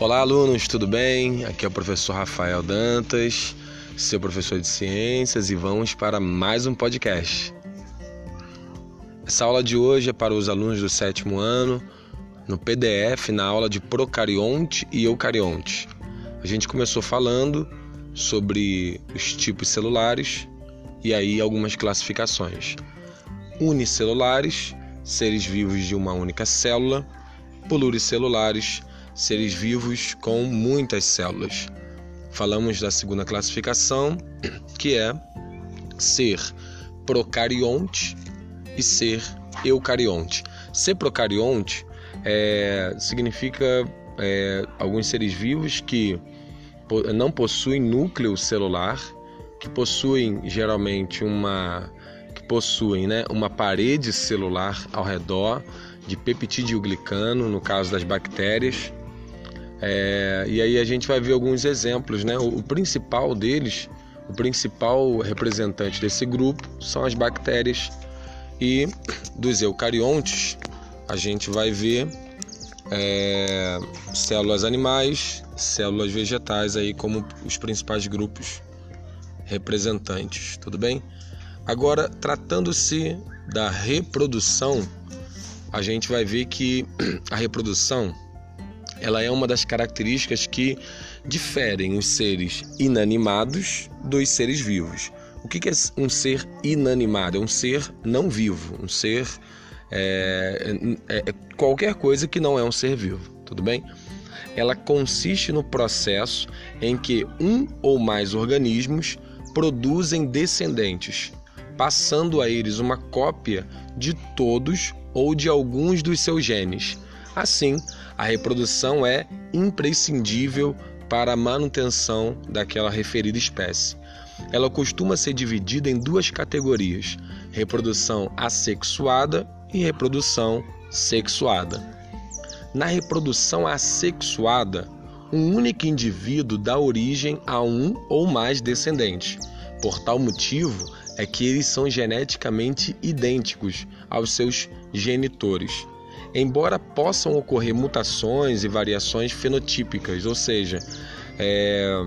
Olá, alunos, tudo bem? Aqui é o professor Rafael Dantas, seu professor de ciências, e vamos para mais um podcast. Essa aula de hoje é para os alunos do sétimo ano, no PDF, na aula de procarionte e eucarionte. A gente começou falando sobre os tipos celulares e aí algumas classificações. Unicelulares, seres vivos de uma única célula, pluricelulares, seres vivos com muitas células. Falamos da segunda classificação, que é ser procarionte e ser eucarionte. Ser procarionte é, significa é, alguns seres vivos que não possuem núcleo celular, que possuem geralmente uma que possuem né, uma parede celular ao redor de peptidoglicano, no caso das bactérias, é, e aí a gente vai ver alguns exemplos, né? O, principal deles, o principal representante desse grupo são as bactérias e dos eucariontes a gente vai ver é, células animais, células vegetais aí como os principais grupos representantes, tudo bem? Agora, tratando-se da reprodução, a gente vai ver que a reprodução ela é uma das características que diferem os seres inanimados dos seres vivos. O que é um ser inanimado? É um ser não vivo, um ser é, é, é qualquer coisa que não é um ser vivo, tudo bem? Ela consiste no processo em que um ou mais organismos produzem descendentes, passando a eles uma cópia de todos ou de alguns dos seus genes. Assim, a reprodução é imprescindível para a manutenção daquela referida espécie. Ela costuma ser dividida em duas categorias: reprodução assexuada e reprodução sexuada. Na reprodução assexuada, um único indivíduo dá origem a um ou mais descendentes. Por tal motivo é que eles são geneticamente idênticos aos seus genitores embora possam ocorrer mutações e variações fenotípicas, ou seja, é,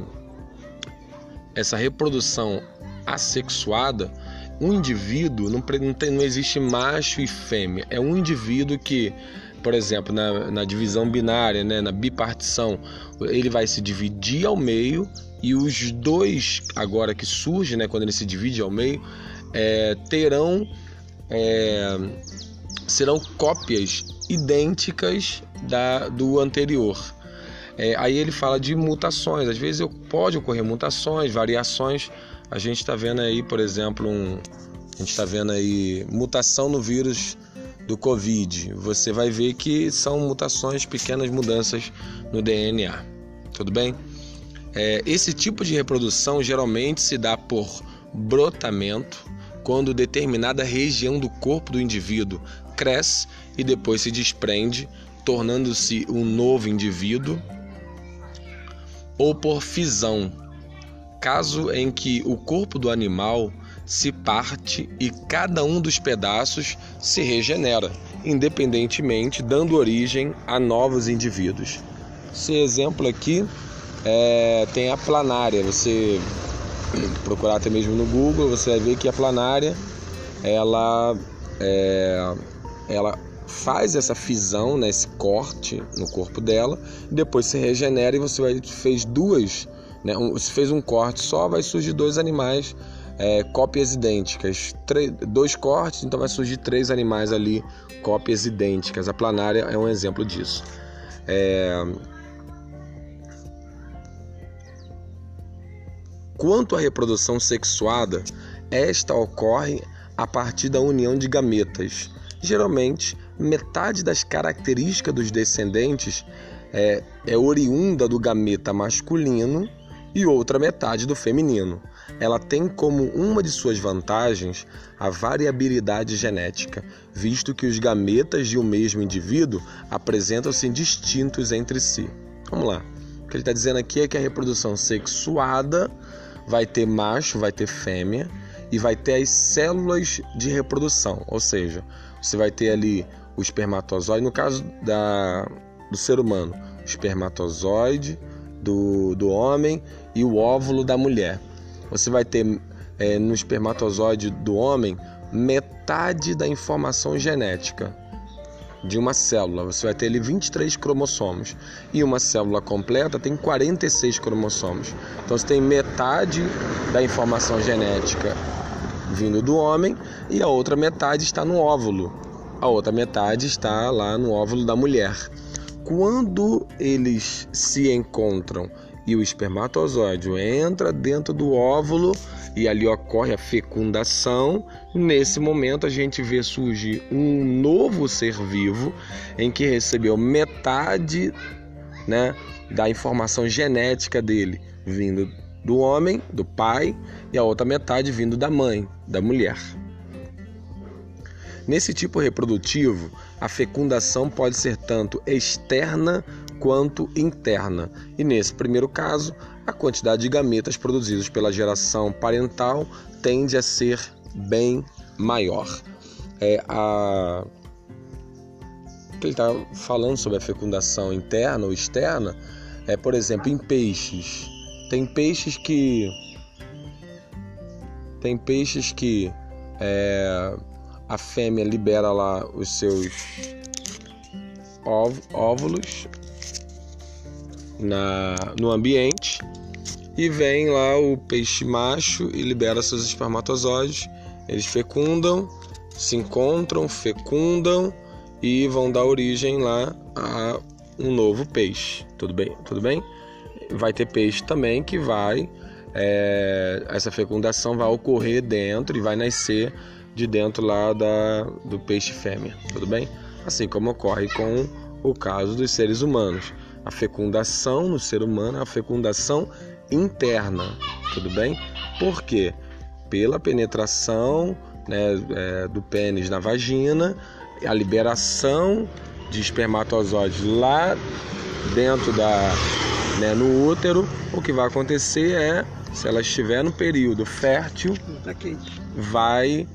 essa reprodução assexuada, um indivíduo não, não, não existe macho e fêmea, é um indivíduo que por exemplo, na, na, divisão binária, né, na bipartição, ele vai se dividir ao meio e os dois, agora que surge, né, quando ele se divide ao meio, é, terão é, serão cópias idênticas da, do anterior. É, aí ele fala de mutações. Às vezes pode ocorrer mutações, variações. A gente está vendo aí, por exemplo, um, a gente está vendo aí mutação no vírus do Covid. Você vai ver que são mutações, pequenas mudanças no DNA. Tudo bem? É, esse tipo de reprodução geralmente se dá por brotamento, quando determinada região do corpo do indivíduo cresce e depois se desprende, tornando-se um novo indivíduo, ou por fisão, caso em que o corpo do animal se parte e cada um dos pedaços se regenera, independentemente, dando origem a novos indivíduos. Esse exemplo aqui é, tem a planária. Você procurar até mesmo no Google, você vai ver que a planária ela é, ela faz essa fisão, né, esse corte no corpo dela, depois se regenera e você vai, fez duas, né, um, se fez um corte só, vai surgir dois animais é, cópias idênticas, três, dois cortes, então vai surgir três animais ali cópias idênticas. A planária é um exemplo disso. É... Quanto à reprodução sexuada, esta ocorre a partir da união de gametas Geralmente, metade das características dos descendentes é, é oriunda do gameta masculino e outra metade do feminino. Ela tem como uma de suas vantagens a variabilidade genética, visto que os gametas de um mesmo indivíduo apresentam-se distintos entre si. Vamos lá. O que ele está dizendo aqui é que a reprodução sexuada vai ter macho, vai ter fêmea e vai ter as células de reprodução, ou seja, você vai ter ali o espermatozoide, no caso da, do ser humano, espermatozoide do, do homem e o óvulo da mulher. Você vai ter é, no espermatozoide do homem metade da informação genética de uma célula. Você vai ter ali 23 cromossomos. E uma célula completa tem 46 cromossomos. Então você tem metade da informação genética vindo do homem e a outra metade está no óvulo. A outra metade está lá no óvulo da mulher. Quando eles se encontram e o espermatozoide entra dentro do óvulo e ali ocorre a fecundação, nesse momento a gente vê surgir um novo ser vivo em que recebeu metade né, da informação genética dele vindo do homem, do pai, e a outra metade vindo da mãe, da mulher. Nesse tipo reprodutivo, a fecundação pode ser tanto externa quanto interna, e nesse primeiro caso, a quantidade de gametas produzidos pela geração parental tende a ser bem maior. É, a... Ele está falando sobre a fecundação interna ou externa, é, por exemplo, em peixes. Tem peixes que. Tem peixes que é, a fêmea libera lá os seus óvulos na, no ambiente e vem lá o peixe macho e libera seus espermatozoides. Eles fecundam, se encontram, fecundam e vão dar origem lá a um novo peixe. Tudo bem? Tudo bem? Vai ter peixe também que vai é, essa fecundação vai ocorrer dentro e vai nascer de dentro lá da, do peixe fêmea. Tudo bem? Assim como ocorre com o caso dos seres humanos. A fecundação no ser humano é a fecundação interna, tudo bem? Por quê? Pela penetração né, é, do pênis na vagina, a liberação de espermatozoides lá dentro da né, no útero, o que vai acontecer é, se ela estiver no período fértil, tá vai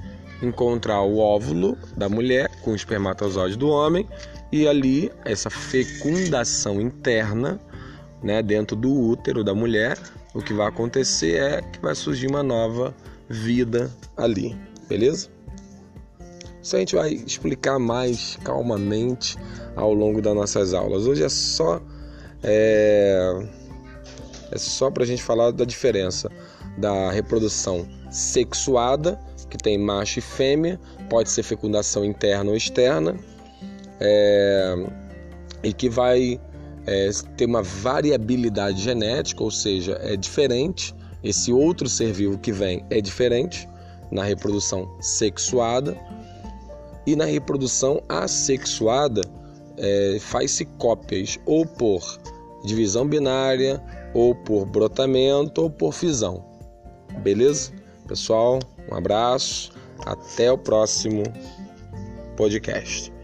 encontrar o óvulo da mulher com o espermatozoide do homem e ali essa fecundação interna né, dentro do útero da mulher, o que vai acontecer é que vai surgir uma nova vida ali, beleza? Isso a gente vai explicar mais calmamente ao longo das nossas aulas. Hoje é só é, é só para a gente falar da diferença da reprodução sexuada, que tem macho e fêmea, pode ser fecundação interna ou externa, é, e que vai é, ter uma variabilidade genética, ou seja, é diferente. Esse outro ser vivo que vem é diferente na reprodução sexuada e na reprodução assexuada é, faz-se cópias ou por divisão binária, ou por brotamento, ou por fisão. Beleza? Pessoal, um abraço, até o próximo podcast.